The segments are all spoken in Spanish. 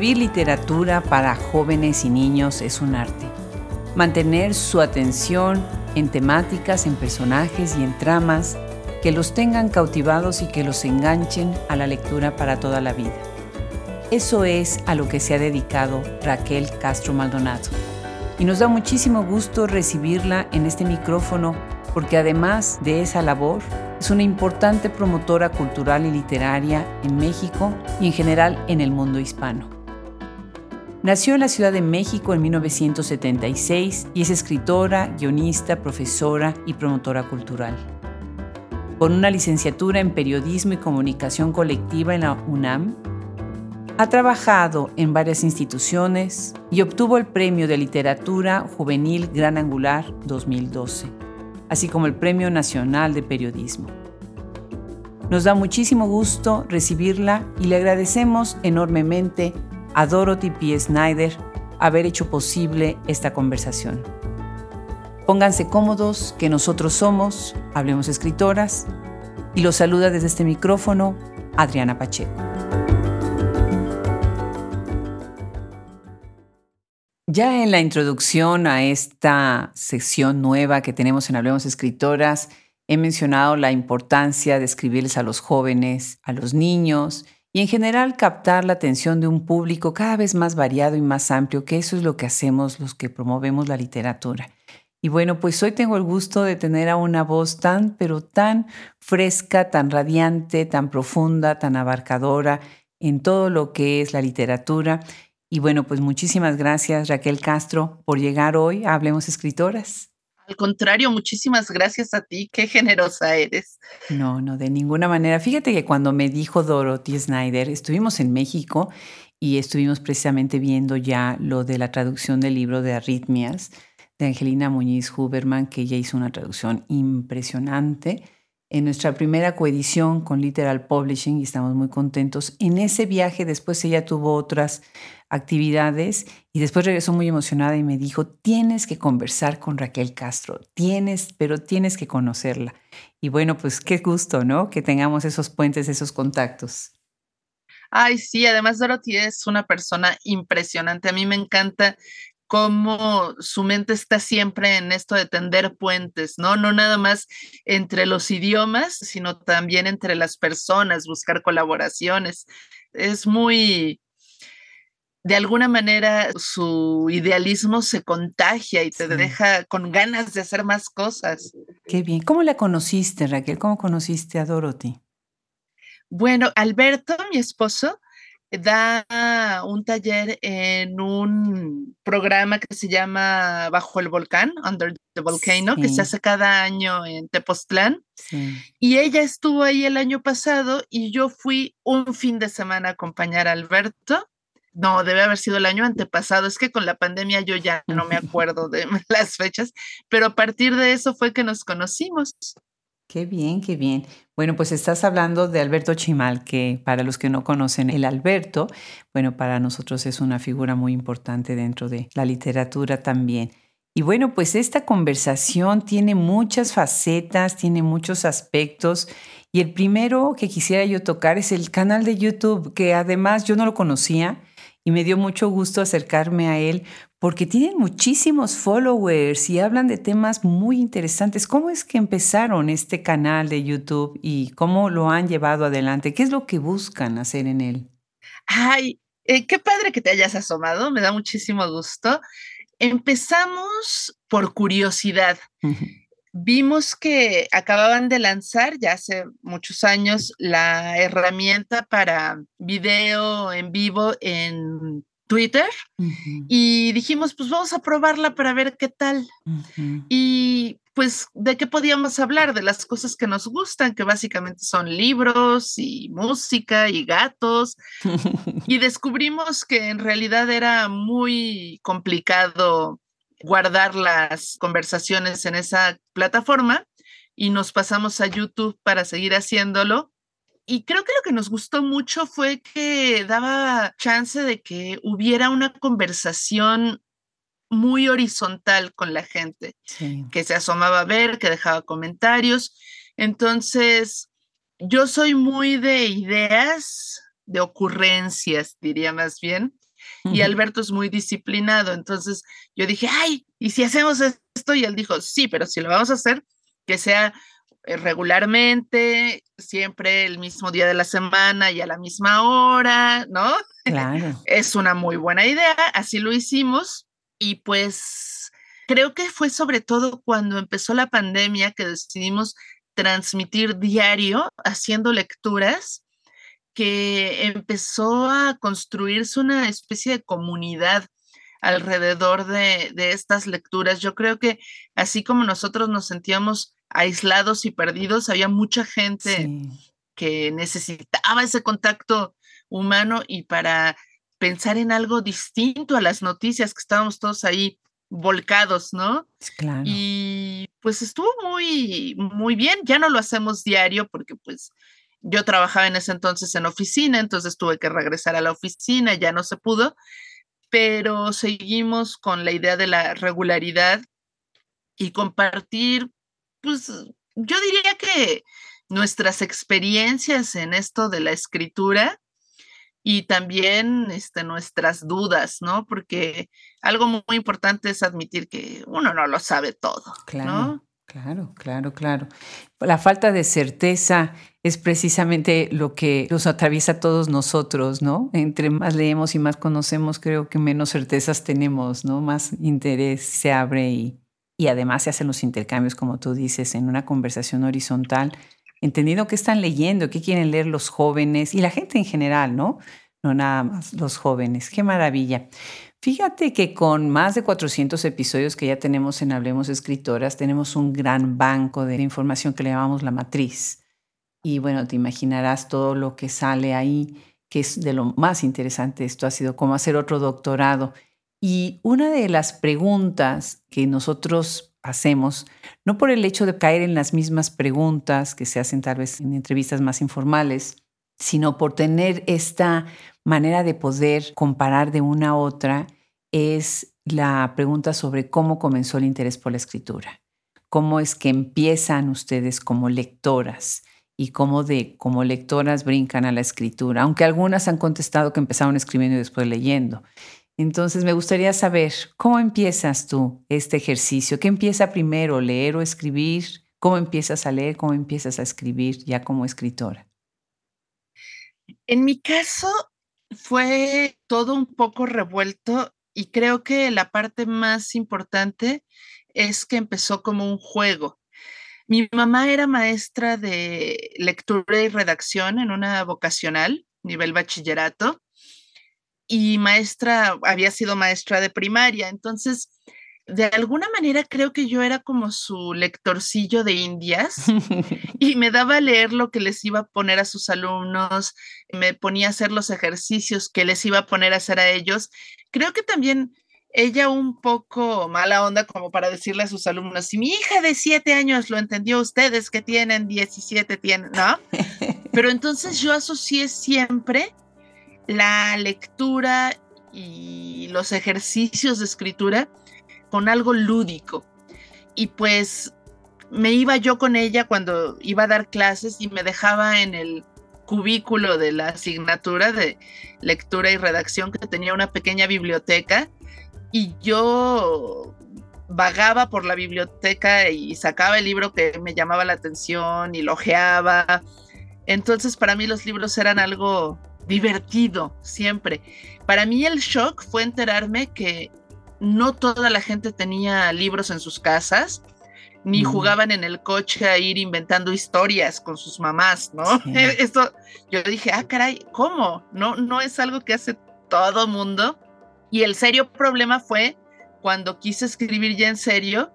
Escribir literatura para jóvenes y niños es un arte. Mantener su atención en temáticas, en personajes y en tramas que los tengan cautivados y que los enganchen a la lectura para toda la vida. Eso es a lo que se ha dedicado Raquel Castro Maldonado. Y nos da muchísimo gusto recibirla en este micrófono porque además de esa labor, es una importante promotora cultural y literaria en México y en general en el mundo hispano. Nació en la Ciudad de México en 1976 y es escritora, guionista, profesora y promotora cultural. Con una licenciatura en Periodismo y Comunicación Colectiva en la UNAM, ha trabajado en varias instituciones y obtuvo el Premio de Literatura Juvenil Gran Angular 2012 así como el Premio Nacional de Periodismo. Nos da muchísimo gusto recibirla y le agradecemos enormemente a Dorothy P. Snyder haber hecho posible esta conversación. Pónganse cómodos, que nosotros somos, hablemos escritoras, y los saluda desde este micrófono Adriana Pacheco. Ya en la introducción a esta sección nueva que tenemos en Hablemos Escritoras, he mencionado la importancia de escribirles a los jóvenes, a los niños y en general captar la atención de un público cada vez más variado y más amplio, que eso es lo que hacemos los que promovemos la literatura. Y bueno, pues hoy tengo el gusto de tener a una voz tan, pero tan fresca, tan radiante, tan profunda, tan abarcadora en todo lo que es la literatura y bueno, pues muchísimas gracias Raquel Castro por llegar hoy a Hablemos Escritoras. Al contrario, muchísimas gracias a ti, qué generosa eres. No, no, de ninguna manera. Fíjate que cuando me dijo Dorothy Snyder, estuvimos en México y estuvimos precisamente viendo ya lo de la traducción del libro de Arritmias de Angelina Muñiz Huberman, que ella hizo una traducción impresionante en nuestra primera coedición con Literal Publishing y estamos muy contentos. En ese viaje después ella tuvo otras actividades y después regresó muy emocionada y me dijo, tienes que conversar con Raquel Castro, tienes, pero tienes que conocerla. Y bueno, pues qué gusto, ¿no? Que tengamos esos puentes, esos contactos. Ay, sí, además Dorothy es una persona impresionante. A mí me encanta cómo su mente está siempre en esto de tender puentes, ¿no? No nada más entre los idiomas, sino también entre las personas, buscar colaboraciones. Es muy, de alguna manera, su idealismo se contagia y te deja con ganas de hacer más cosas. Qué bien. ¿Cómo la conociste, Raquel? ¿Cómo conociste a Dorothy? Bueno, Alberto, mi esposo, da un taller en un programa que se llama Bajo el Volcán, Under the Volcano, que se hace cada año en Tepoztlán. Y ella estuvo ahí el año pasado y yo fui un fin de semana a acompañar a Alberto. No, debe haber sido el año antepasado. Es que con la pandemia yo ya no me acuerdo de las fechas, pero a partir de eso fue que nos conocimos. Qué bien, qué bien. Bueno, pues estás hablando de Alberto Chimal, que para los que no conocen el Alberto, bueno, para nosotros es una figura muy importante dentro de la literatura también. Y bueno, pues esta conversación tiene muchas facetas, tiene muchos aspectos. Y el primero que quisiera yo tocar es el canal de YouTube, que además yo no lo conocía y me dio mucho gusto acercarme a él porque tienen muchísimos followers y hablan de temas muy interesantes. ¿Cómo es que empezaron este canal de YouTube y cómo lo han llevado adelante? ¿Qué es lo que buscan hacer en él? Ay, eh, qué padre que te hayas asomado, me da muchísimo gusto. Empezamos por curiosidad. Vimos que acababan de lanzar ya hace muchos años la herramienta para video en vivo en Twitter y dijimos, pues vamos a probarla para ver qué tal. Y pues, ¿de qué podíamos hablar? De las cosas que nos gustan, que básicamente son libros y música y gatos. y descubrimos que en realidad era muy complicado guardar las conversaciones en esa plataforma y nos pasamos a YouTube para seguir haciéndolo y creo que lo que nos gustó mucho fue que daba chance de que hubiera una conversación muy horizontal con la gente, que se asomaba a ver, que dejaba comentarios. Entonces, yo soy muy de ideas, de ocurrencias, diría más bien. Y Alberto es muy disciplinado, entonces yo dije, ay, ¿y si hacemos esto? Y él dijo, sí, pero si lo vamos a hacer, que sea regularmente, siempre el mismo día de la semana y a la misma hora, ¿no? Claro. es una muy buena idea, así lo hicimos y pues creo que fue sobre todo cuando empezó la pandemia que decidimos transmitir diario haciendo lecturas que empezó a construirse una especie de comunidad alrededor de, estas lecturas. Yo creo que así como nosotros nos sentíamos aislados y perdidos, había mucha gente que necesitaba ese contacto humano y para pensar en algo distinto a las noticias que estábamos todos ahí volcados, ¿no? Claro. Y pues estuvo muy, muy bien. Ya no lo hacemos diario porque pues yo trabajaba en ese entonces en oficina, entonces tuve que regresar a la oficina, ya no se pudo, pero seguimos con la idea de la regularidad y compartir, pues yo diría que nuestras experiencias en esto de la escritura y también este, nuestras dudas, ¿no? Porque algo muy importante es admitir que uno no lo sabe todo, claro, ¿no? Claro, claro, claro. La falta de certeza es precisamente lo que nos atraviesa a todos nosotros, ¿no? Entre más leemos y más conocemos, creo que menos certezas tenemos, ¿no? Más interés se abre y, y además se hacen los intercambios, como tú dices, en una conversación horizontal entendiendo qué están leyendo, qué quieren leer los jóvenes y la gente en general, ¿no? No nada más los jóvenes. Qué maravilla. Fíjate que con más de 400 episodios que ya tenemos en Hablemos Escritoras, tenemos un gran banco de información que le llamamos la matriz. Y bueno, te imaginarás todo lo que sale ahí, que es de lo más interesante. Esto ha sido como hacer otro doctorado. Y una de las preguntas que nosotros hacemos, no por el hecho de caer en las mismas preguntas que se hacen tal vez en entrevistas más informales, sino por tener esta manera de poder comparar de una a otra, es la pregunta sobre cómo comenzó el interés por la escritura. ¿Cómo es que empiezan ustedes como lectoras? y cómo de como lectoras brincan a la escritura, aunque algunas han contestado que empezaron escribiendo y después leyendo. Entonces, me gustaría saber, ¿cómo empiezas tú este ejercicio? ¿Qué empieza primero, leer o escribir? ¿Cómo empiezas a leer? ¿Cómo empiezas a escribir ya como escritora? En mi caso, fue todo un poco revuelto y creo que la parte más importante es que empezó como un juego. Mi mamá era maestra de lectura y redacción en una vocacional, nivel bachillerato, y maestra, había sido maestra de primaria, entonces de alguna manera creo que yo era como su lectorcillo de indias y me daba a leer lo que les iba a poner a sus alumnos, me ponía a hacer los ejercicios que les iba a poner a hacer a ellos. Creo que también ella un poco mala onda como para decirle a sus alumnos, si mi hija de siete años lo entendió, ustedes que tienen 17 tienen, ¿no? Pero entonces yo asocié siempre la lectura y los ejercicios de escritura con algo lúdico. Y pues me iba yo con ella cuando iba a dar clases y me dejaba en el cubículo de la asignatura de lectura y redacción que tenía una pequeña biblioteca y yo vagaba por la biblioteca y sacaba el libro que me llamaba la atención y lo. Entonces para mí los libros eran algo divertido siempre. Para mí el shock fue enterarme que no toda la gente tenía libros en sus casas, ni jugaban en el coche a ir inventando historias con sus mamás, ¿no? Esto, yo dije, ah, caray, ¿cómo? No, no es algo que hace todo mundo. Y el serio problema fue cuando quise escribir ya en serio,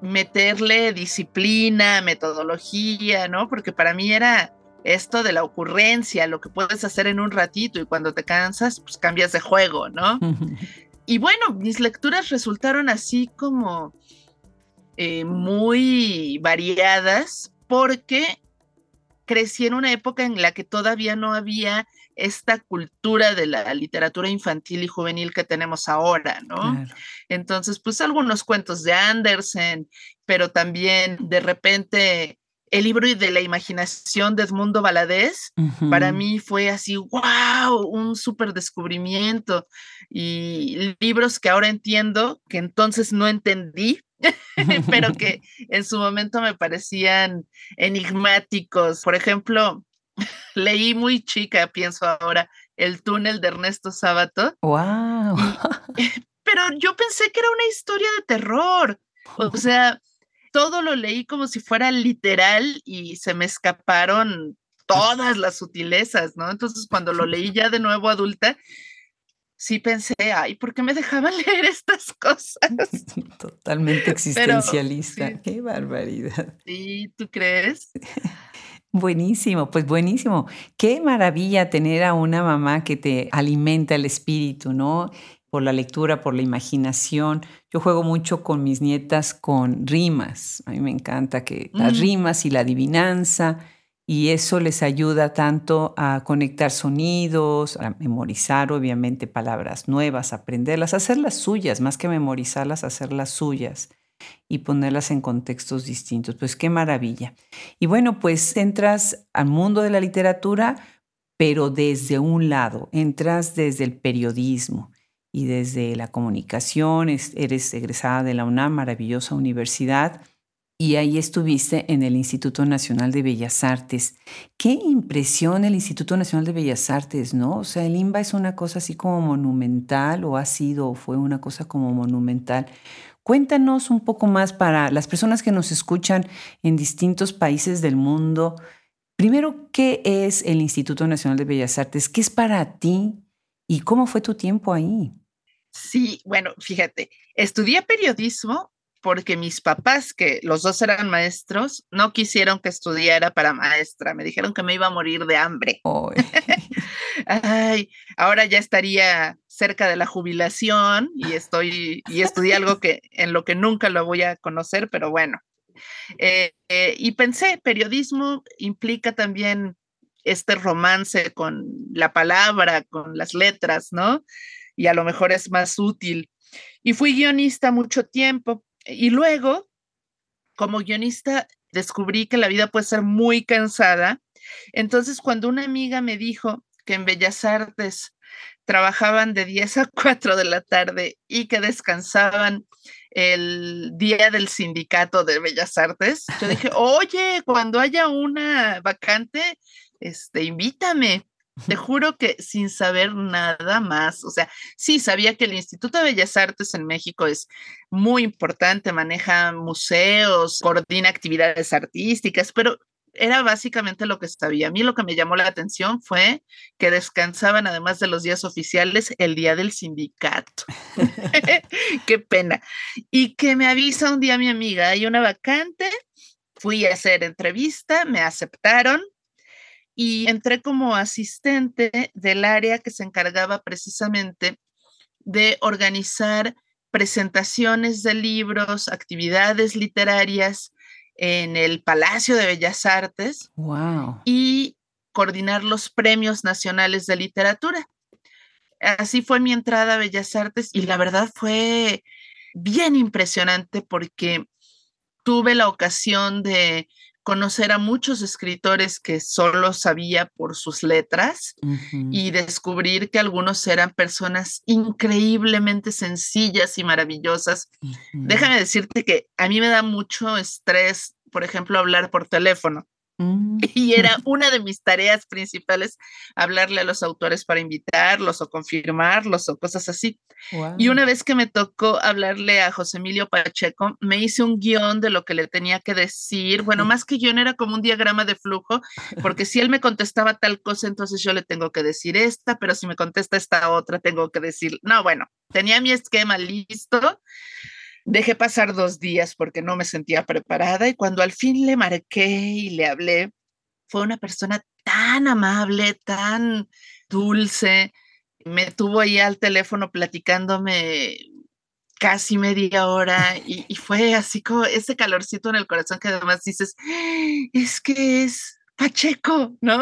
meterle disciplina, metodología, ¿no? Porque para mí era, esto de la ocurrencia, lo que puedes hacer en un ratito y cuando te cansas, pues cambias de juego, ¿no? y bueno, mis lecturas resultaron así como eh, muy variadas porque crecí en una época en la que todavía no había esta cultura de la literatura infantil y juvenil que tenemos ahora, ¿no? Entonces, pues algunos cuentos de Andersen, pero también de repente el libro de la imaginación de Edmundo Valadez, para mí fue así, wow, un súper descubrimiento. Y libros que ahora entiendo, que entonces no entendí, pero que en su momento me parecían enigmáticos. Por ejemplo, leí muy chica, pienso ahora, El túnel de Ernesto Sábato. ¡Wow! pero yo pensé que era una historia de terror. O sea, todo lo leí como si fuera literal y se me escaparon todas las sutilezas, ¿no? Entonces, cuando lo leí ya de nuevo adulta, sí pensé, ay, ¿por qué me dejaban leer estas cosas? Totalmente existencialista. Qué barbaridad. Sí, ¿tú crees? Buenísimo, pues buenísimo. Qué maravilla tener a una mamá que te alimenta el espíritu, ¿no? Por la lectura, por la imaginación. Yo juego mucho con mis nietas con rimas. A mí me encanta que las mm. rimas y la adivinanza y eso les ayuda tanto a conectar sonidos, a memorizar obviamente palabras nuevas, aprenderlas, hacerlas suyas, más que memorizarlas, hacerlas suyas y ponerlas en contextos distintos. Pues qué maravilla. Y bueno, pues entras al mundo de la literatura, pero desde un lado, entras desde el periodismo y desde la comunicación, eres egresada de la UNAM, maravillosa universidad, y ahí estuviste en el Instituto Nacional de Bellas Artes. Qué impresión el Instituto Nacional de Bellas Artes, ¿no? O sea, el IMBA es una cosa así como monumental, o ha sido, o fue una cosa como monumental. Cuéntanos un poco más para las personas que nos escuchan en distintos países del mundo. Primero, ¿qué es el Instituto Nacional de Bellas Artes? ¿Qué es para ti? ¿Y cómo fue tu tiempo ahí? Sí, bueno, fíjate, estudié periodismo porque mis papás, que los dos eran maestros, no quisieron que estudiara para maestra. Me dijeron que me iba a morir de hambre. Ay, ahora ya estaría cerca de la jubilación y estoy y estudié algo que en lo que nunca lo voy a conocer, pero bueno. Eh, eh, y pensé, periodismo implica también este romance con la palabra, con las letras, ¿no? Y a lo mejor es más útil. Y fui guionista mucho tiempo y luego, como guionista, descubrí que la vida puede ser muy cansada. Entonces, cuando una amiga me dijo que en Bellas Artes trabajaban de 10 a 4 de la tarde y que descansaban el día del sindicato de Bellas Artes, yo dije, oye, cuando haya una vacante, este, invítame. Te juro que sin saber nada más, o sea, sí sabía que el Instituto de Bellas Artes en México es muy importante, maneja museos, coordina actividades artísticas, pero era básicamente lo que sabía. A mí lo que me llamó la atención fue que descansaban, además de los días oficiales, el día del sindicato. Qué pena. Y que me avisa un día mi amiga, hay una vacante, fui a hacer entrevista, me aceptaron, y entré como asistente del área que se encargaba precisamente de organizar presentaciones de libros, actividades literarias en el Palacio de Bellas Artes wow. y coordinar los premios nacionales de literatura. Así fue mi entrada a Bellas Artes y la verdad fue bien impresionante porque tuve la ocasión de conocer a muchos escritores que solo sabía por sus letras y descubrir que algunos eran personas increíblemente sencillas y maravillosas. Déjame decirte que a mí me da mucho estrés, por ejemplo, hablar por teléfono. Mm. Y era una de mis tareas principales hablarle a los autores para invitarlos o confirmarlos o cosas así. Y una vez que me tocó hablarle a José Emilio Pacheco, me hice un guion de lo que le tenía que decir. Bueno, más que guion era como un diagrama de flujo, porque si él me contestaba tal cosa, entonces yo le tengo que decir esta, pero si me contesta esta otra, tengo que decir, no, bueno, tenía mi esquema listo Dejé pasar dos días porque no me sentía preparada y cuando al fin le marqué y le hablé, fue una persona tan amable, tan dulce. Me tuvo ahí al teléfono platicándome casi media hora y, fue así como ese calorcito en el corazón que además dices, es que es Pacheco, ¿no?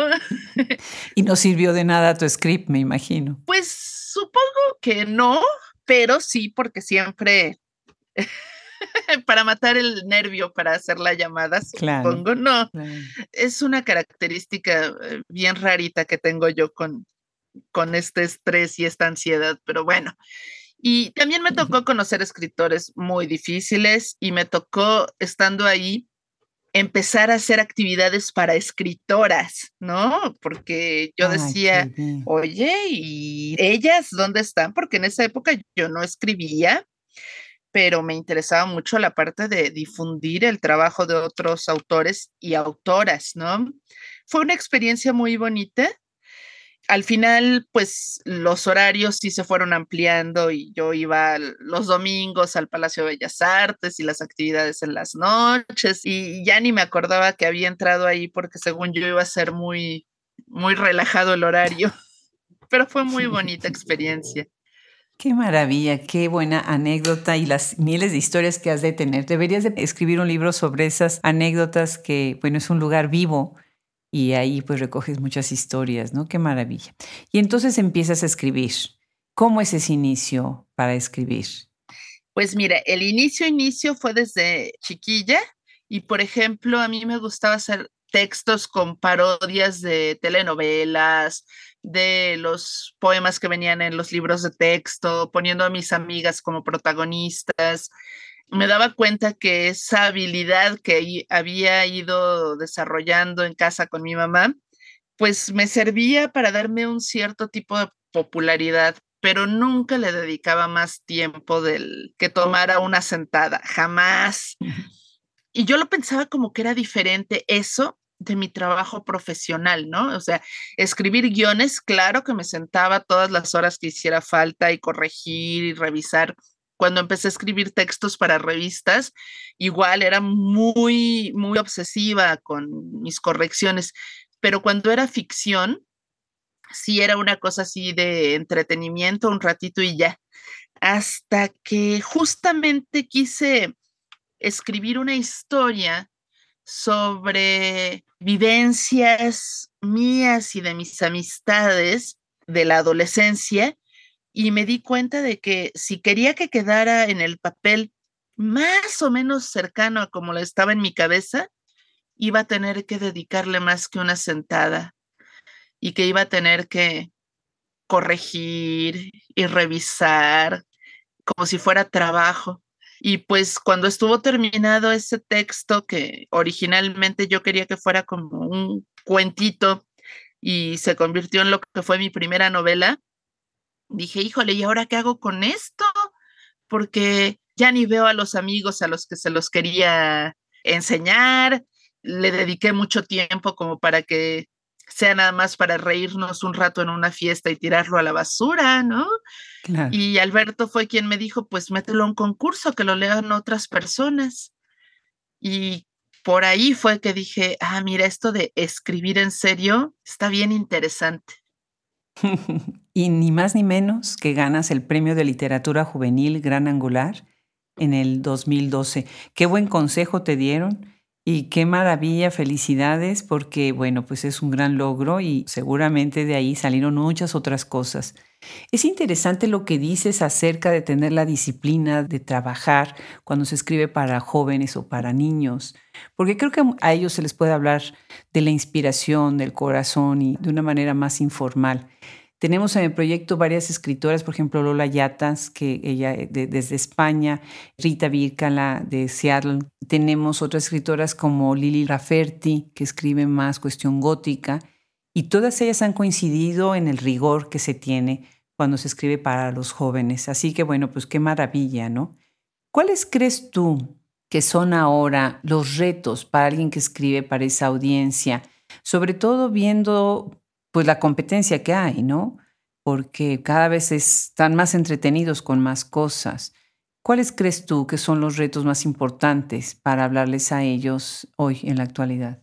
y no sirvió de nada tu script, me imagino. Pues supongo que no, pero sí, porque siempre para matar el nervio para hacer la llamada, supongo. No, es una característica eh, bien rarita que tengo yo con, con este estrés y esta ansiedad, pero bueno. Y también me tocó conocer escritores muy difíciles y me tocó, estando ahí, empezar a hacer actividades para escritoras, ¿no? Porque yo decía, oye, ¿y ellas dónde están? Porque en esa época yo no escribía, pero me interesaba mucho la parte de difundir el trabajo de otros autores y autoras, ¿no? Fue una experiencia muy bonita al final, pues los horarios sí se fueron ampliando y yo iba los domingos al Palacio de Bellas Artes y las actividades en las noches y ya ni me acordaba que había entrado ahí porque según yo iba a ser muy, muy relajado el horario, pero fue muy bonita experiencia. Qué maravilla, qué buena anécdota y las miles de historias que has de tener. Deberías de escribir un libro sobre esas anécdotas que, bueno, es un lugar vivo y ahí pues recoges muchas historias, ¿no? Qué maravilla. Y entonces empiezas a escribir. ¿Cómo es ese inicio para escribir? Pues mira, el inicio, inicio fue desde chiquilla y por ejemplo, a mí me gustaba hacer textos con parodias de telenovelas, de los poemas que venían en los libros de texto, poniendo a mis amigas como protagonistas me daba cuenta que esa habilidad que había ido desarrollando en casa con mi mamá, pues me servía para darme un cierto tipo de popularidad, pero nunca le dedicaba más tiempo del que tomara una sentada, jamás. Y yo lo pensaba como que era diferente eso de mi trabajo profesional, ¿no? O sea, escribir guiones, claro que me sentaba todas las horas que hiciera falta y corregir y revisar cuando empecé a escribir textos para revistas, igual era muy, muy obsesiva con mis correcciones, pero cuando era ficción, sí era una cosa así de entretenimiento, un ratito y ya, hasta que justamente quise escribir una historia sobre vivencias mías y de mis amistades de la adolescencia y me di cuenta de que si quería que quedara en el papel más o menos cercano a como lo estaba en mi cabeza, iba a tener que dedicarle más que una sentada y que iba a tener que corregir y revisar como si fuera trabajo. Y pues cuando estuvo terminado ese texto que originalmente yo quería que fuera como un cuentito y se convirtió en lo que fue mi primera novela, dije, híjole, ¿y ahora qué hago con esto? Porque ya ni veo a los amigos a los que se los quería enseñar, le dediqué mucho tiempo como para que sea nada más para reírnos un rato en una fiesta y tirarlo a la basura, ¿no? Y Alberto fue quien me dijo, pues mételo a un concurso, que lo lean otras personas. Y por ahí fue que dije, ah, mira, esto de escribir en serio está bien interesante. y ni más ni menos que ganas el Premio de Literatura Juvenil Gran Angular en el 2012. Qué buen consejo te dieron y qué maravilla, felicidades, porque bueno, pues es un gran logro y seguramente de ahí salieron muchas otras cosas. Es interesante lo que dices acerca de tener la disciplina de trabajar cuando se escribe para jóvenes o para niños, porque creo que a ellos se les puede hablar de la inspiración, del corazón y de una manera más informal. Tenemos en el proyecto varias escritoras, por ejemplo, Lola Yatas, que ella desde España, Rita Virkala de Seattle. Tenemos otras escritoras como Lili Rafferty, que escribe más cuestión gótica, y todas ellas han coincidido en el rigor que se tiene cuando se escribe para los jóvenes. Así que bueno, pues qué maravilla, ¿no? ¿Cuáles crees tú que son ahora los retos para alguien que escribe para esa audiencia? Sobre todo viendo pues la competencia que hay, ¿no? Porque cada vez están más entretenidos con más cosas. ¿Cuáles crees tú que son los retos más importantes para hablarles a ellos hoy en la actualidad?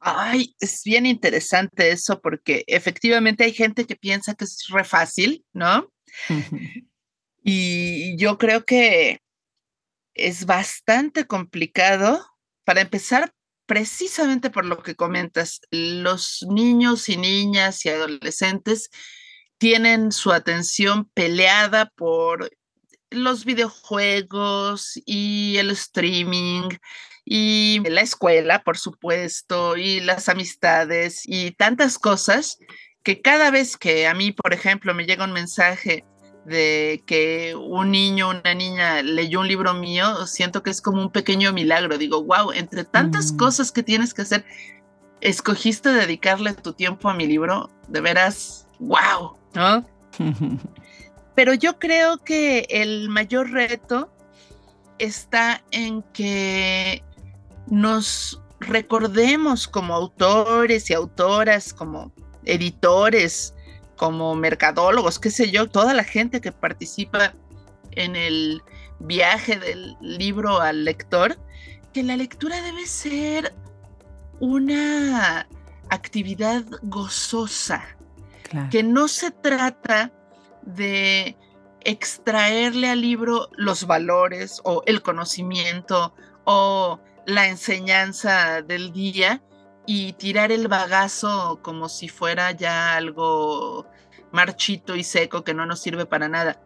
Ay, es bien interesante eso porque efectivamente hay gente que piensa que es re fácil, ¿no? y yo creo que es bastante complicado. Para empezar, precisamente por lo que comentas, los niños y niñas y adolescentes tienen su atención peleada por los videojuegos y el streaming y la escuela, por supuesto, y las amistades y tantas cosas que cada vez que a mí, por ejemplo, me llega un mensaje de que un niño, una niña leyó un libro mío, siento que es como un pequeño milagro. Digo, wow, entre tantas mm. cosas que tienes que hacer, escogiste dedicarle tu tiempo a mi libro, de veras, wow, ¿no? Pero yo creo que el mayor reto está en que nos recordemos como autores y autoras, como editores, como mercadólogos, qué sé yo, toda la gente que participa en el viaje del libro al lector, que la lectura debe ser una actividad gozosa, que no se trata de extraerle al libro los valores o el conocimiento o la enseñanza del día, y tirar el bagazo como si fuera ya algo marchito y seco que no nos sirve para nada.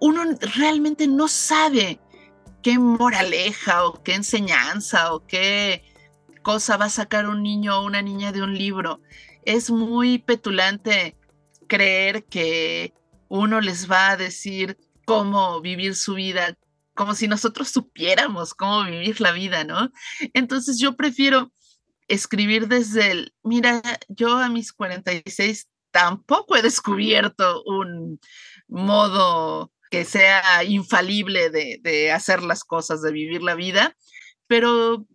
Uno realmente no sabe qué moraleja o qué enseñanza o qué cosa va a sacar un niño o una niña de un libro. Es muy petulante creer que uno les va a decir cómo vivir su vida, como si nosotros supiéramos cómo vivir la vida, ¿no? Entonces yo prefiero escribir desde el, mira, yo a mis 46 tampoco he descubierto un modo que sea infalible de, hacer las cosas, de vivir la vida, pero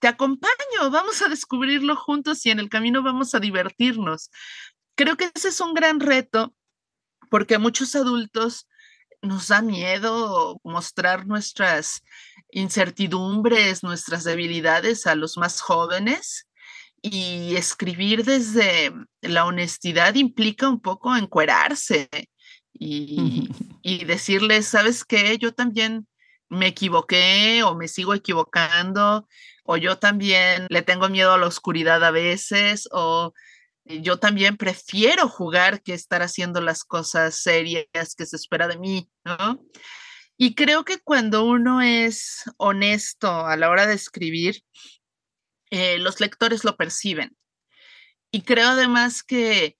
te acompaño, vamos a descubrirlo juntos y en el camino vamos a divertirnos. Creo que ese es un gran reto porque muchos adultos nos da miedo mostrar nuestras incertidumbres, nuestras debilidades a los más jóvenes. Y escribir desde la honestidad implica un poco encuerarse y, y decirles, ¿sabes qué? Yo también me equivoqué o me sigo equivocando, o yo también le tengo miedo a la oscuridad a veces, o yo también prefiero jugar que estar haciendo las cosas serias que se espera de mí, ¿no? Y creo que cuando uno es honesto a la hora de escribir, eh, los lectores lo perciben. Y creo además que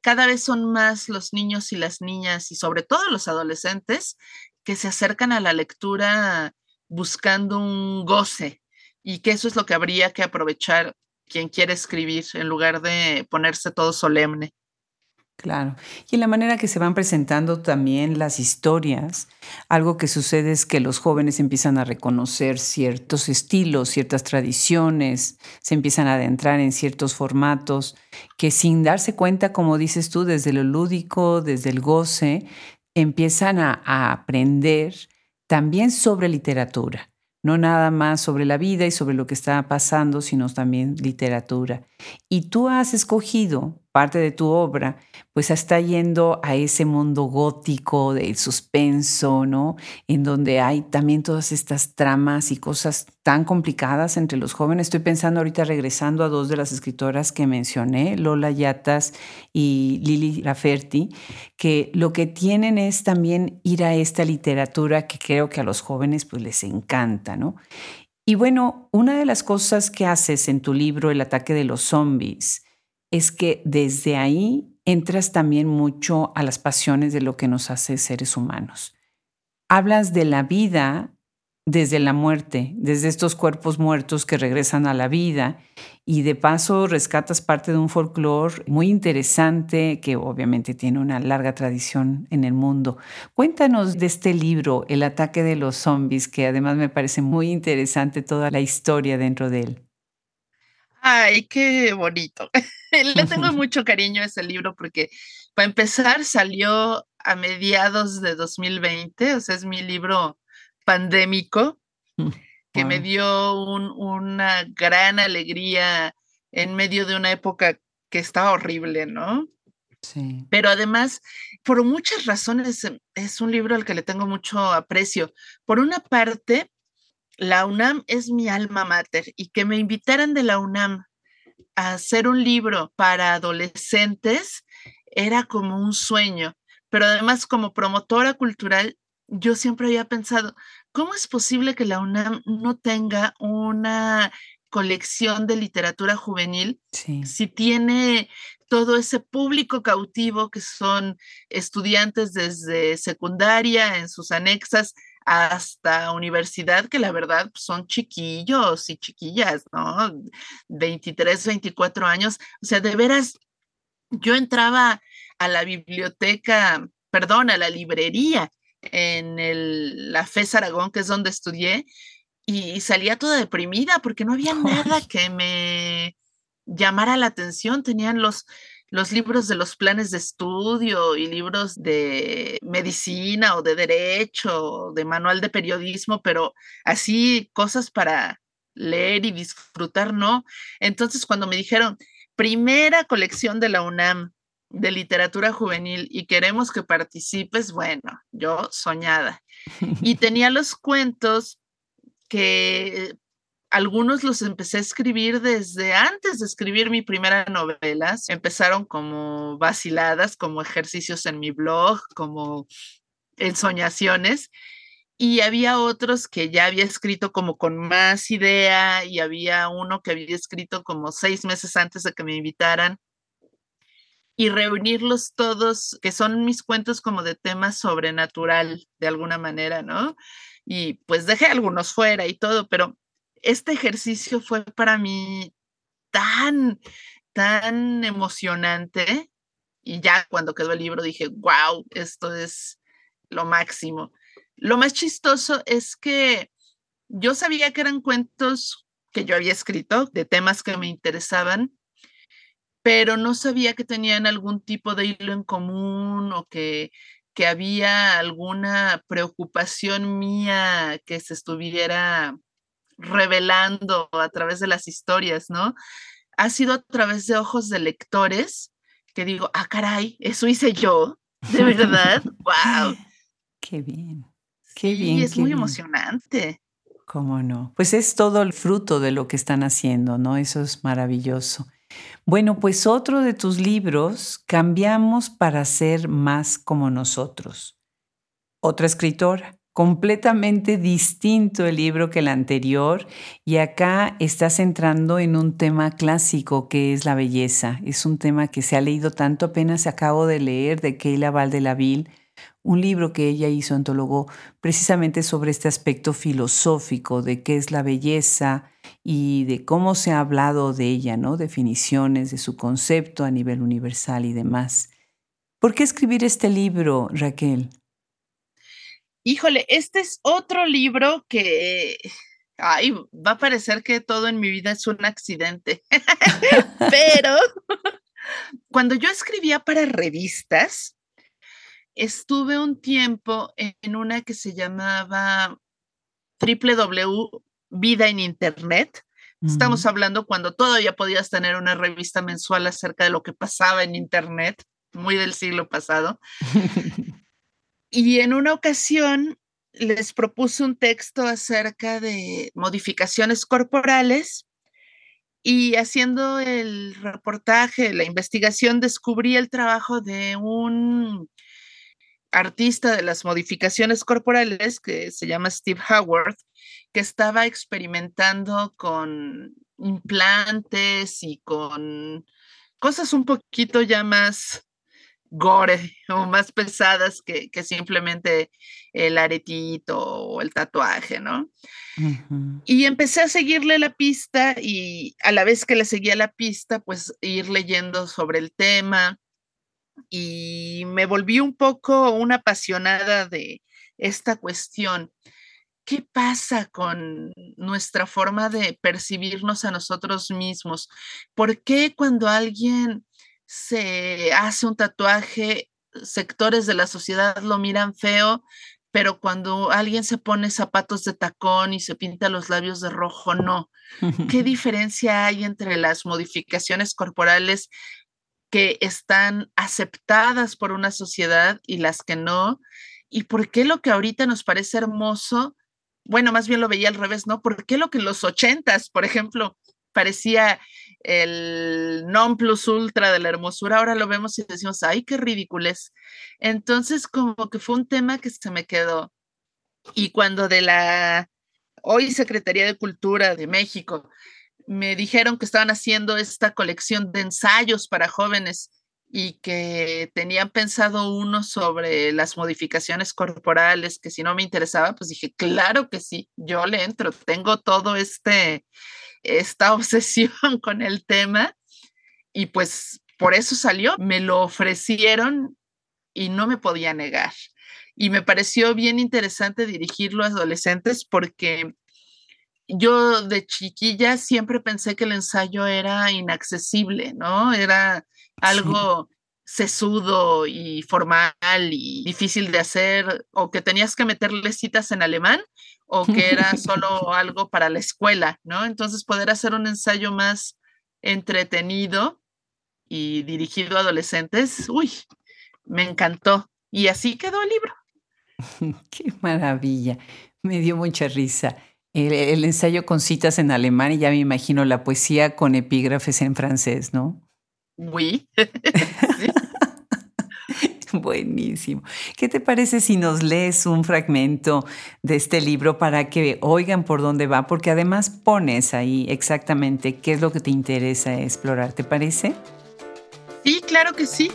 cada vez son más los niños y las niñas, y sobre todo los adolescentes, que se acercan a la lectura buscando un goce, y que eso es lo que habría que aprovechar quien quiere escribir en lugar de ponerse todo solemne. Claro. Y en la manera que se van presentando también las historias, algo que sucede es que los jóvenes empiezan a reconocer ciertos estilos, ciertas tradiciones, se empiezan a adentrar en ciertos formatos que sin darse cuenta, como dices tú, desde lo lúdico, desde el goce, empiezan a, a aprender también sobre literatura no nada más sobre la vida y sobre lo que está pasando, sino también literatura. Y tú has escogido parte de tu obra, pues está yendo a ese mundo gótico del suspenso, ¿no? En donde hay también todas estas tramas y cosas tan complicadas entre los jóvenes. Estoy pensando ahorita regresando a dos de las escritoras que mencioné, Lola Yatas y Lili Rafferty, que lo que tienen es también ir a esta literatura que creo que a los jóvenes pues les encanta, ¿no? Y bueno, una de las cosas que haces en tu libro El ataque de los zombies es que desde ahí entras también mucho a las pasiones de lo que nos hace seres humanos. Hablas de la vida desde la muerte, desde estos cuerpos muertos que regresan a la vida y de paso rescatas parte de un folclore muy interesante que obviamente tiene una larga tradición en el mundo. Cuéntanos de este libro, El ataque de los zombies, que además me parece muy interesante toda la historia dentro de él. Ay, qué bonito. Le tengo mucho cariño a ese libro porque, para empezar, salió a mediados de 2020, o sea, es mi libro pandémico, mm, que me dio una gran alegría en medio de una época que estaba horrible, ¿no? Sí. Pero además, por muchas razones, es un libro al que le tengo mucho aprecio. Por una parte, la UNAM es mi alma mater y que me invitaran de la UNAM a hacer un libro para adolescentes era como un sueño, pero además como promotora cultural yo siempre había pensado, ¿cómo es posible que la UNAM no tenga una colección de literatura juvenil si tiene todo ese público cautivo que son estudiantes desde secundaria en sus anexas hasta universidad, que la verdad pues, son chiquillos y chiquillas, ¿no? 23, 24 años. O sea, de veras, yo entraba a la biblioteca, perdón, a la librería en el, la FES Aragón, que es donde estudié, y salía toda deprimida porque no había nada que me llamara la atención. Tenían los, los libros de los planes de estudio y libros de medicina o de derecho, de manual de periodismo, pero así cosas para leer y disfrutar, no. Entonces, cuando me dijeron, primera colección de la UNAM de literatura juvenil y queremos que participes, bueno, yo soñada. Y tenía los cuentos que algunos los empecé a escribir desde antes de escribir mi primera novela. Empezaron como vaciladas, como ejercicios en mi blog, como ensoñaciones. Y había otros que ya había escrito como con más idea y había uno que había escrito como seis meses antes de que me invitaran y reunirlos todos, que son mis cuentos como de tema sobrenatural de alguna manera, ¿no? y pues dejé algunos fuera y todo, pero este ejercicio fue para mí tan, tan emocionante y ya cuando quedó el libro dije, wow, esto es lo máximo. Lo más chistoso es que yo sabía que eran cuentos que yo había escrito de temas que me interesaban, pero no sabía que tenían algún tipo de hilo en común o que que había alguna preocupación mía que se estuviera revelando a través de las historias, ¿no? Ha sido a través de ojos de lectores que digo, ah, caray, eso hice yo, de verdad, wow. Qué bien, qué bien. Y es muy emocionante. ¿Cómo no? Pues es todo el fruto de lo que están haciendo, ¿no? Eso es maravilloso. Bueno, pues otro de tus libros, Cambiamos para ser más como nosotros. Otra escritora, completamente distinto el libro que el anterior y acá estás entrando en un tema clásico que es la belleza. Es un tema que se ha leído tanto, apenas acabo de leer de Keila Valdelaville un libro que ella hizo, antologó, precisamente sobre este aspecto filosófico de qué es la belleza y de cómo se ha hablado de ella, ¿no? Definiciones de su concepto a nivel universal y demás. ¿Por qué escribir este libro, Raquel? Híjole, este es otro libro que ay, va a parecer que todo en mi vida es un accidente, pero cuando yo escribía para revistas, estuve un tiempo en una que se llamaba www Vida en Internet. Estamos hablando cuando todavía podías tener una revista mensual acerca de lo que pasaba en Internet, muy del siglo pasado. y en una ocasión les propuse un texto acerca de modificaciones corporales y haciendo el reportaje, la investigación, descubrí el trabajo de un artista de las modificaciones corporales que se llama Steve Howard, que estaba experimentando con implantes y con cosas un poquito ya más gore o más pesadas que, simplemente el aretito o el tatuaje, ¿no? Y empecé a seguirle la pista y a la vez que le seguía la pista, pues ir leyendo sobre el tema, y me volví un poco una apasionada de esta cuestión. ¿Qué pasa con nuestra forma de percibirnos a nosotros mismos? ¿Por qué cuando alguien se hace un tatuaje, sectores de la sociedad lo miran feo, pero cuando alguien se pone zapatos de tacón y se pinta los labios de rojo, no. ¿Qué diferencia hay entre las modificaciones corporales que están aceptadas por una sociedad y las que no, y por qué lo que ahorita nos parece hermoso, bueno, más bien lo veía al revés, ¿no? ¿Por qué lo que en los ochentas, por ejemplo, parecía el non plus ultra de la hermosura, ahora lo vemos y decimos, ay, qué ridículo Entonces, como que fue un tema que se me quedó. Y cuando de la hoy Secretaría de Cultura de México me dijeron que estaban haciendo esta colección de ensayos para jóvenes y que tenían pensado uno sobre las modificaciones corporales, que si no me interesaba, pues dije, claro que sí, yo le entro, tengo todo este, esta obsesión con el tema y pues por eso salió, me lo ofrecieron y no me podía negar. Y me pareció bien interesante dirigirlo a adolescentes porque yo de chiquilla siempre pensé que el ensayo era inaccesible, ¿no? Era algo sesudo y formal y difícil de hacer, o que tenías que meterle citas en alemán, o que era solo algo para la escuela, ¿no? Entonces poder hacer un ensayo más entretenido y dirigido a adolescentes, uy, me encantó. Y así quedó el libro. Qué maravilla. Me dio mucha risa. El, ensayo con citas en alemán y ya me imagino la poesía con epígrafes en francés, ¿no? Oui. Buenísimo. ¿Qué te parece si nos lees un fragmento de este libro para que oigan por dónde va? Porque además pones ahí exactamente qué es lo que te interesa explorar. ¿Te parece? Sí, claro que sí.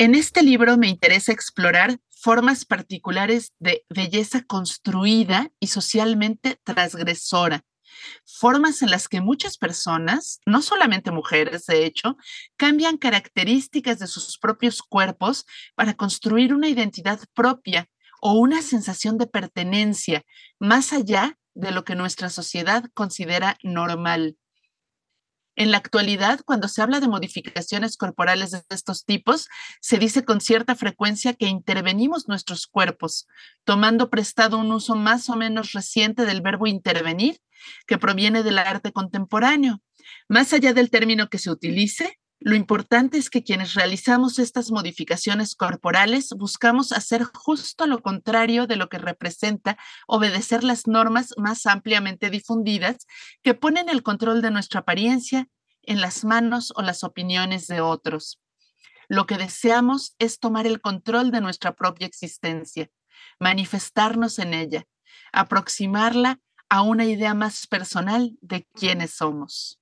En este libro me interesa explorar formas particulares de belleza construida y socialmente transgresora, formas en las que muchas personas, no solamente mujeres de hecho, cambian características de sus propios cuerpos para construir una identidad propia o una sensación de pertenencia más allá de lo que nuestra sociedad considera normal. En la actualidad, cuando se habla de modificaciones corporales de estos tipos, se dice con cierta frecuencia que intervenimos nuestros cuerpos, tomando prestado un uso más o menos reciente del verbo intervenir, que proviene del arte contemporáneo. Más allá del término que se utilice, lo importante es que quienes realizamos estas modificaciones corporales buscamos hacer justo lo contrario de lo que representa obedecer las normas más ampliamente difundidas que ponen el control de nuestra apariencia en las manos o las opiniones de otros. Lo que deseamos es tomar el control de nuestra propia existencia, manifestarnos en ella, aproximarla a una idea más personal de quiénes somos.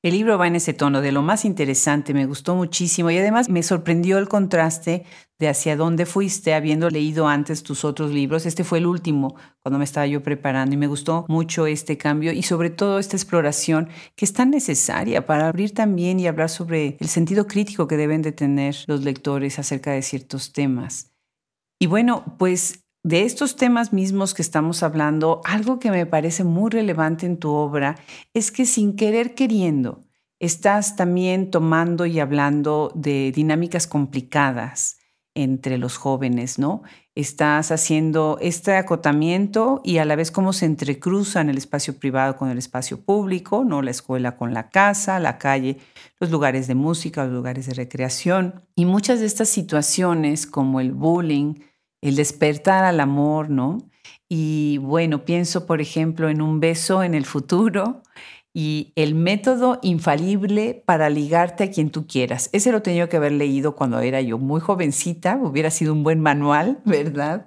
El libro va en ese tono de lo más interesante, me gustó muchísimo y además me sorprendió el contraste de hacia dónde fuiste habiendo leído antes tus otros libros. Este fue el último cuando me estaba yo preparando y me gustó mucho este cambio y sobre todo esta exploración que es tan necesaria para abrir también y hablar sobre el sentido crítico que deben de tener los lectores acerca de ciertos temas. Y bueno, pues de estos temas mismos que estamos hablando, algo que me parece muy relevante en tu obra es que sin querer queriendo, estás también tomando y hablando de dinámicas complicadas entre los jóvenes, ¿no? Estás haciendo este acotamiento y a la vez cómo se entrecruzan el espacio privado con el espacio público, ¿no? La escuela con la casa, la calle, los lugares de música, los lugares de recreación. Y muchas de estas situaciones, como el bullying, el despertar al amor, ¿no? Y bueno, pienso, por ejemplo, en un beso en el futuro y el método infalible para ligarte a quien tú quieras. Ese lo tenía que haber leído cuando era yo muy jovencita, hubiera sido un buen manual, ¿verdad?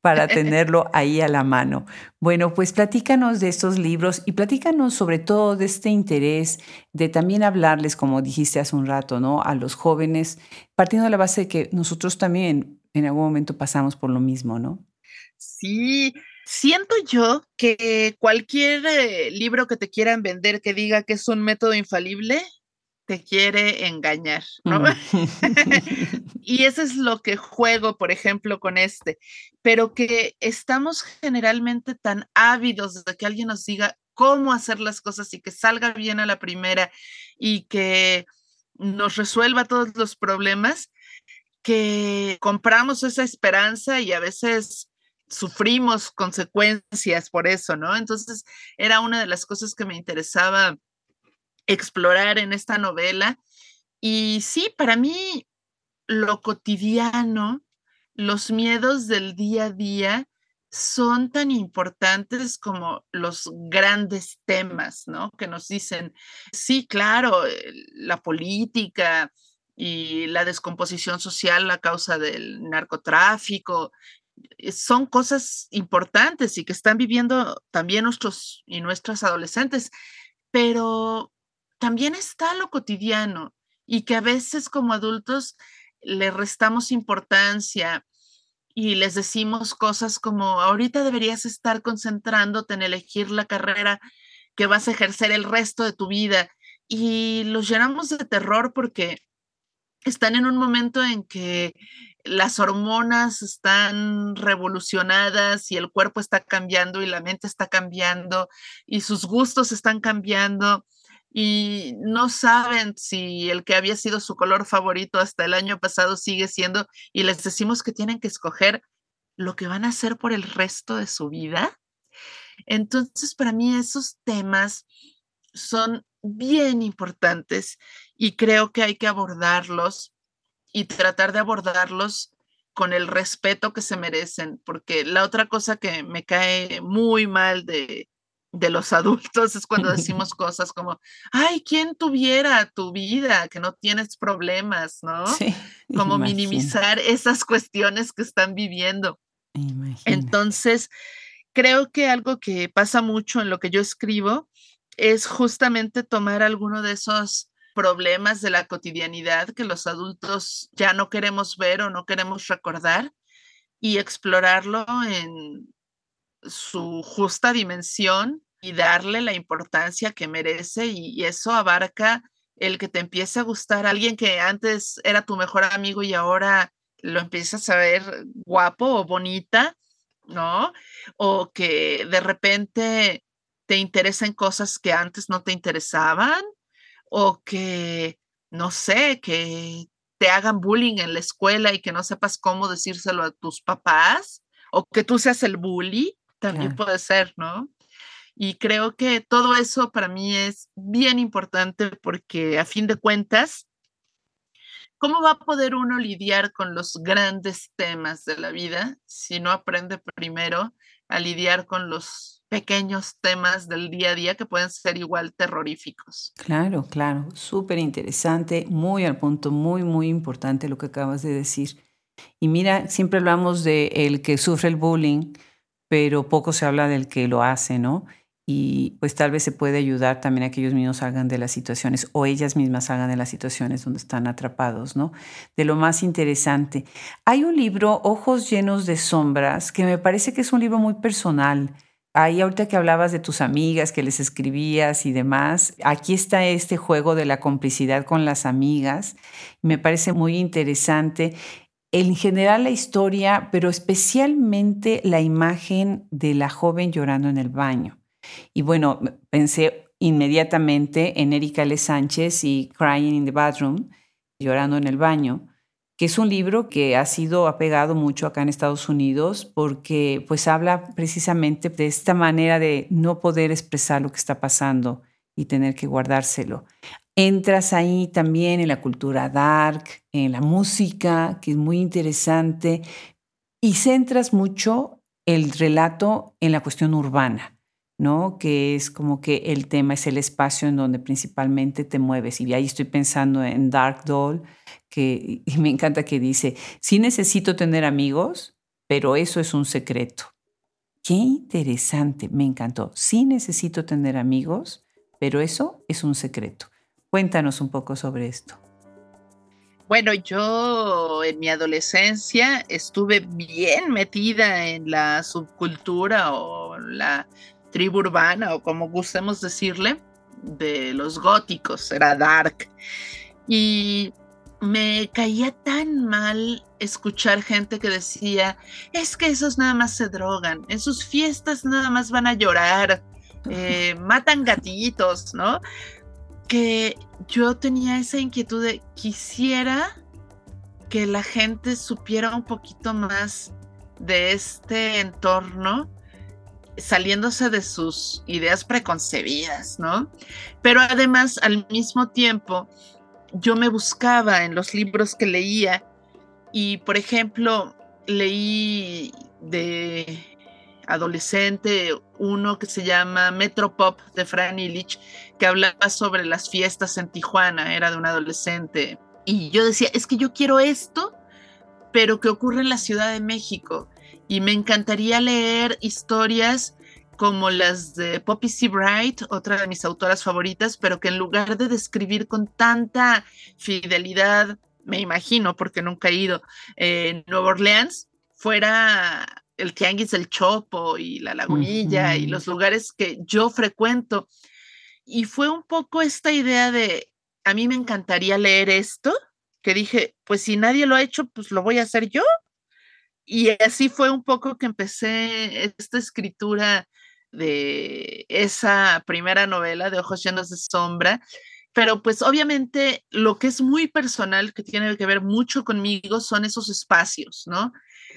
Para tenerlo ahí a la mano. Bueno, pues platícanos de estos libros y platícanos sobre todo de este interés de también hablarles, como dijiste hace un rato, ¿no? A los jóvenes, partiendo de la base de que nosotros también en algún momento pasamos por lo mismo, ¿no? Sí, siento yo que cualquier eh, libro que te quieran vender que diga que es un método infalible, te quiere engañar, ¿no? Mm. y eso es lo que juego, por ejemplo, con este, pero que estamos generalmente tan ávidos de que alguien nos diga cómo hacer las cosas y que salga bien a la primera y que nos resuelva todos los problemas, que compramos esa esperanza y a veces sufrimos consecuencias por eso, ¿no? Entonces, era una de las cosas que me interesaba explorar en esta novela. Y sí, para mí lo cotidiano los miedos del día a día son tan importantes como los grandes temas, ¿no? Que nos dicen, sí, claro, eh, la política y la descomposición social a causa del narcotráfico eh, son cosas importantes y que están viviendo también nuestros y nuestras adolescentes, pero también está lo cotidiano y que a veces como adultos le restamos importancia y les decimos cosas como, ahorita deberías estar concentrándote en elegir la carrera que vas a ejercer el resto de tu vida. Y los llenamos de terror porque están en un momento en que las hormonas están revolucionadas y el cuerpo está cambiando y la mente está cambiando y sus gustos están cambiando y no saben si el que había sido su color favorito hasta el año pasado sigue siendo y les decimos que tienen que escoger lo que van a hacer por el resto de su vida. Entonces, para mí esos temas son bien importantes y creo que hay que abordarlos y tratar de abordarlos con el respeto que se merecen, porque la otra cosa que me cae muy mal de, de los adultos es cuando decimos cosas como, ay, ¿quién tuviera tu vida? Que no tienes problemas, ¿no? Sí, como minimizar esas cuestiones que están viviendo. Entonces, creo que algo que pasa mucho en lo que yo escribo es justamente tomar alguno de esos problemas de la cotidianidad que los adultos ya no queremos ver o no queremos recordar y explorarlo en su justa dimensión y darle la importancia que merece y, eso abarca el que te empiece a gustar alguien que antes era tu mejor amigo y ahora lo empiezas a ver guapo o bonita, ¿no? O que de repente te interesen cosas que antes no te interesaban o que, no sé, que te hagan bullying en la escuela y que no sepas cómo decírselo a tus papás o que tú seas el bully también puede ser, ¿no? Y creo que todo eso para mí es bien importante porque a fin de cuentas, ¿cómo va a poder uno lidiar con los grandes temas de la vida si no aprende primero a lidiar con los pequeños temas del día a día que pueden ser igual terroríficos? Claro, claro, súper interesante, muy al punto, muy, muy importante lo que acabas de decir. Y mira, siempre hablamos de el que sufre el bullying, pero poco se habla del que lo hace, ¿no? Y pues tal vez se puede ayudar también a que ellos mismos salgan de las situaciones o ellas mismas salgan de las situaciones donde están atrapados, ¿no? De lo más interesante. Hay un libro, Ojos llenos de sombras, que me parece que es un libro muy personal. Ahí ahorita que hablabas de tus amigas, que les escribías y demás, aquí está este juego de la complicidad con las amigas. Me parece muy interesante en general la historia, pero especialmente la imagen de la joven llorando en el baño. Y bueno, pensé inmediatamente en Erika L. Sánchez y Crying in the Bathroom, llorando en el baño, que es un libro que ha sido apegado mucho acá en Estados Unidos porque pues habla precisamente de esta manera de no poder expresar lo que está pasando y tener que guardárselo. Entras ahí también en la cultura dark, en la música, que es muy interesante, y centras mucho el relato en la cuestión urbana, ¿no? Que es como que el tema es el espacio en donde principalmente te mueves. Y ahí estoy pensando en Dark Doll, que me encanta que dice, sí necesito tener amigos, pero eso es un secreto. Qué interesante, me encantó. Sí necesito tener amigos, pero eso es un secreto. Cuéntanos un poco sobre esto. Bueno, yo en mi adolescencia estuve bien metida en la subcultura o la tribu urbana o como gustemos decirle, de los góticos, era dark. Y me caía tan mal escuchar gente que decía, es que esos nada más se drogan, en sus fiestas nada más van a llorar, eh, matan gatitos, ¿no? que yo tenía esa inquietud de quisiera que la gente supiera un poquito más de este entorno, saliéndose de sus ideas preconcebidas, ¿no? Pero además, al mismo tiempo, yo me buscaba en los libros que leía y, por ejemplo, leí de adolescente uno que se llama Metropop de Fran Illich, que hablaba sobre las fiestas en Tijuana, era de un adolescente. Y yo decía, es que yo quiero esto, pero que ocurre en la Ciudad de México. Y me encantaría leer historias como las de Poppy C. Bright, otra de mis autoras favoritas, pero que en lugar de describir con tanta fidelidad, me imagino, porque nunca he ido, en Nueva Orleans, fuera el Tianguis del Chopo y la Lagunilla y los lugares que yo frecuento. Y fue un poco esta idea de, a mí me encantaría leer esto, que dije, pues si nadie lo ha hecho, pues lo voy a hacer yo. Y así fue un poco que empecé esta escritura de esa primera novela de Ojos llenos de sombra, pero pues obviamente lo que es muy personal, que tiene que ver mucho conmigo, son esos espacios, ¿no?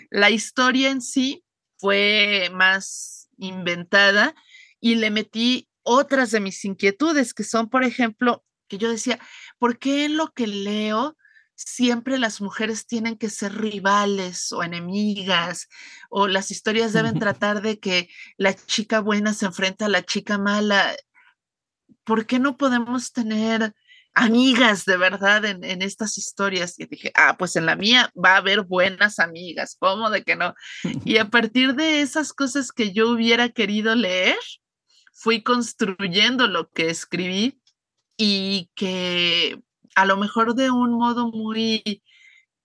La historia en sí fue más inventada y le metí otras de mis inquietudes, que son, por ejemplo, que yo decía, ¿por qué lo que leo siempre las mujeres tienen que ser rivales o enemigas, o las historias deben tratar de que la chica buena se enfrenta a la chica mala. ¿Por qué no podemos tener amigas de verdad en, en, estas historias? Y dije, ah, pues en la mía va a haber buenas amigas, ¿cómo de que no? Y a partir de esas cosas que yo hubiera querido leer, fui construyendo lo que escribí y que a lo mejor de un modo muy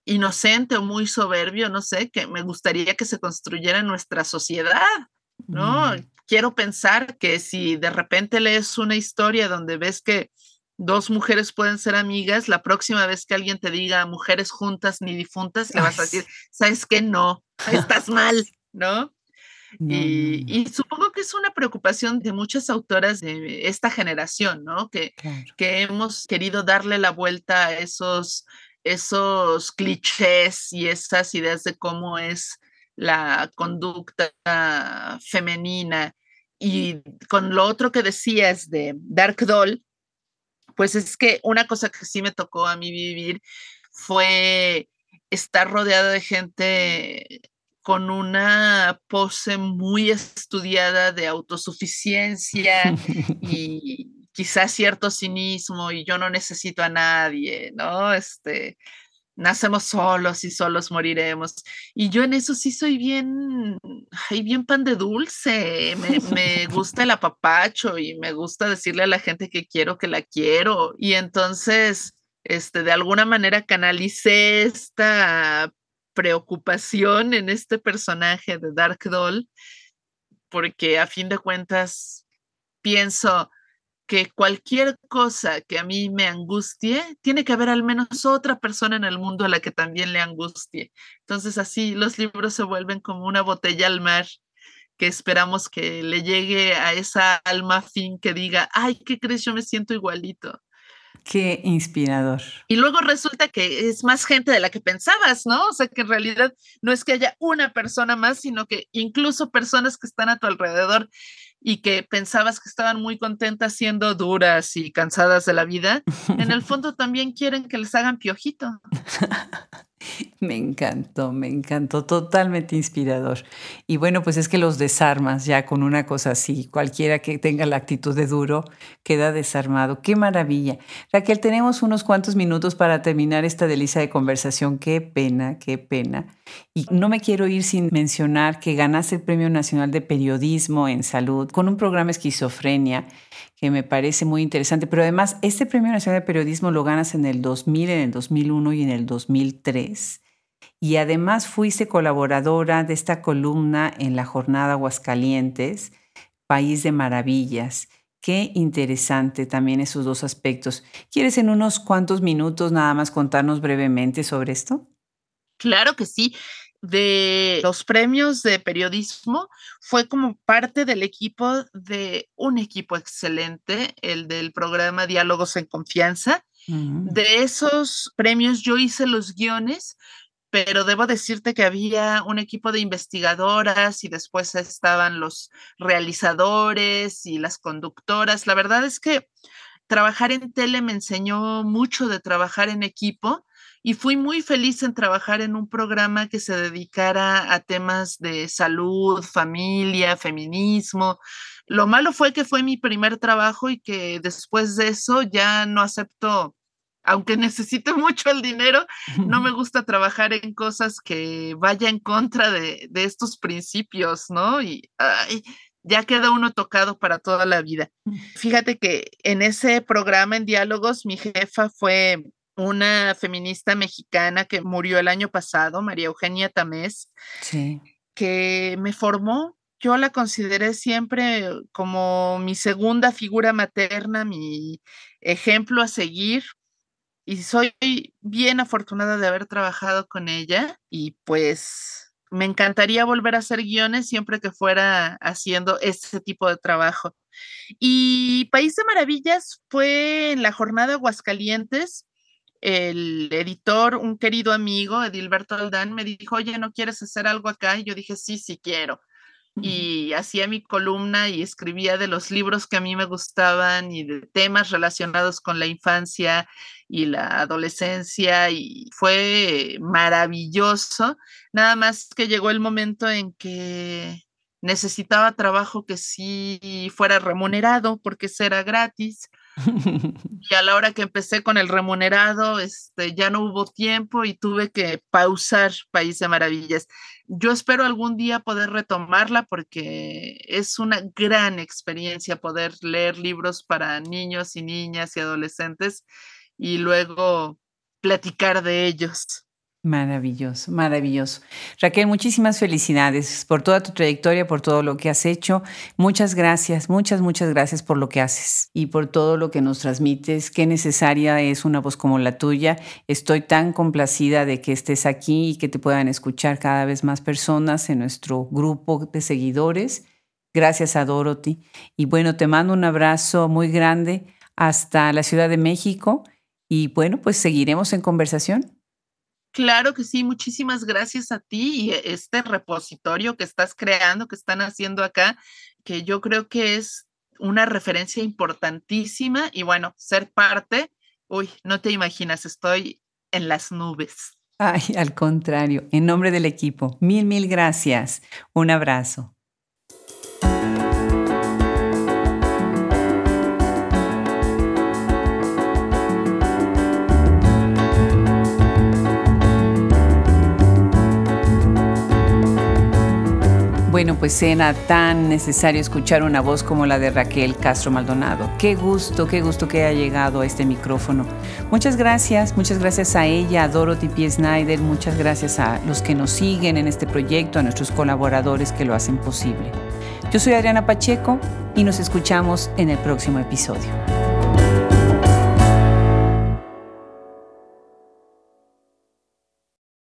inocente o muy soberbio, no sé, que me gustaría que se construyera en nuestra sociedad, ¿no? Mm. Quiero pensar que si de repente lees una historia donde ves que dos mujeres pueden ser amigas, la próxima vez que alguien te diga mujeres juntas ni difuntas, le vas a decir, sabes que no, estás mal, ¿no? Y, supongo que es una preocupación de muchas autoras de esta generación, ¿no? Que, que hemos querido darle la vuelta a esos, esos clichés y esas ideas de cómo es la conducta femenina. Y con lo otro que decías de Dark Doll, pues es que una cosa que sí me tocó a mí vivir fue estar rodeada de gente con una pose muy estudiada de autosuficiencia y quizás cierto cinismo y yo no necesito a nadie, ¿no? Este, nacemos solos y solos moriremos. Y yo en eso sí soy bien, ay, bien pan de dulce, me, me gusta el apapacho y me gusta decirle a la gente que quiero que la quiero. Y entonces, este, de alguna manera canalicé esta preocupación en este personaje de Dark Doll, porque a fin de cuentas pienso que cualquier cosa que a mí me angustie, tiene que haber al menos otra persona en el mundo a la que también le angustie. Entonces así los libros se vuelven como una botella al mar que esperamos que le llegue a esa alma fin que diga, ay, ¿qué crees? Yo me siento igualito. Qué inspirador. Y luego resulta que es más gente de la que pensabas, ¿no? O sea, que en realidad no es que haya una persona más, sino que incluso personas que están a tu alrededor y que pensabas que estaban muy contentas siendo duras y cansadas de la vida, en el fondo también quieren que les hagan piojito. Me encantó, me encantó, totalmente inspirador. Y bueno, pues es que los desarmas ya con una cosa así. Cualquiera que tenga la actitud de duro queda desarmado. Qué maravilla. Raquel, tenemos unos cuantos minutos para terminar esta delicia de conversación. Qué pena, qué pena. Y no me quiero ir sin mencionar que ganaste el Premio Nacional de Periodismo en Salud con un programa Esquizofrenia que me parece muy interesante. Pero además, este Premio Nacional de Periodismo lo ganas en el 2000, en el 2001 y en el 2003. Y además fuiste colaboradora de esta columna en la Jornada Aguascalientes, País de Maravillas. Qué interesante también esos dos aspectos. ¿Quieres en unos cuantos minutos nada más contarnos brevemente sobre esto? Claro que sí de los premios de periodismo fue como parte del equipo de un equipo excelente, el del programa Diálogos en Confianza. Mm. De esos premios yo hice los guiones, pero debo decirte que había un equipo de investigadoras y después estaban los realizadores y las conductoras. La verdad es que trabajar en tele me enseñó mucho de trabajar en equipo y fui muy feliz en trabajar en un programa que se dedicara a temas de salud, familia, feminismo. Lo malo fue que fue mi primer trabajo y que después de eso ya no acepto, aunque necesite mucho el dinero, no me gusta trabajar en cosas que vaya en contra de, estos principios, ¿no? Y ya queda uno tocado para toda la vida. Fíjate que en ese programa en diálogos, mi jefa fue una feminista mexicana que murió el año pasado, María Eugenia Tamés, que me formó. Yo la consideré siempre como mi segunda figura materna, mi ejemplo a seguir. Y soy bien afortunada de haber trabajado con ella y pues me encantaría volver a hacer guiones siempre que fuera haciendo ese tipo de trabajo. Y País de Maravillas fue en la jornada Aguascalientes el editor, un querido amigo, Edilberto Aldán, me dijo, oye, ¿no quieres hacer algo acá? Y yo dije, sí, sí quiero. Y hacía mi columna y escribía de los libros que a mí me gustaban y de temas relacionados con la infancia y la adolescencia y fue maravilloso. Nada más que llegó el momento en que necesitaba trabajo que sí fuera remunerado porque será gratis y a la hora que empecé con el remunerado, este, ya no hubo tiempo y tuve que pausar País de Maravillas. Yo espero algún día poder retomarla porque es una gran experiencia poder leer libros para niños y niñas y adolescentes y luego platicar de ellos. Maravilloso, maravilloso. Raquel, muchísimas felicidades por toda tu trayectoria, por todo lo que has hecho. Muchas gracias, muchas, muchas gracias por lo que haces y por todo lo que nos transmites. Qué necesaria es una voz como la tuya. Estoy tan complacida de que estés aquí y que te puedan escuchar cada vez más personas en nuestro grupo de seguidores. Gracias a Dorothy. Y bueno, te mando un abrazo muy grande hasta la Ciudad de México y bueno, pues seguiremos en conversación. Claro que sí, muchísimas gracias a ti y este repositorio que estás creando, que están haciendo acá, que yo creo que es una referencia importantísima y bueno, ser parte, uy, no te imaginas, estoy en las nubes. Ay, al contrario, en nombre del equipo, mil, mil gracias. Un abrazo. Bueno, pues era tan necesario escuchar una voz como la de Raquel Castro Maldonado. Qué gusto, qué gusto que haya llegado a este micrófono. Muchas gracias, muchas gracias a ella, a Dorothy P. Snyder, muchas gracias a los que nos siguen en este proyecto, a nuestros colaboradores que lo hacen posible. Yo soy Adriana Pacheco y nos escuchamos en el próximo episodio.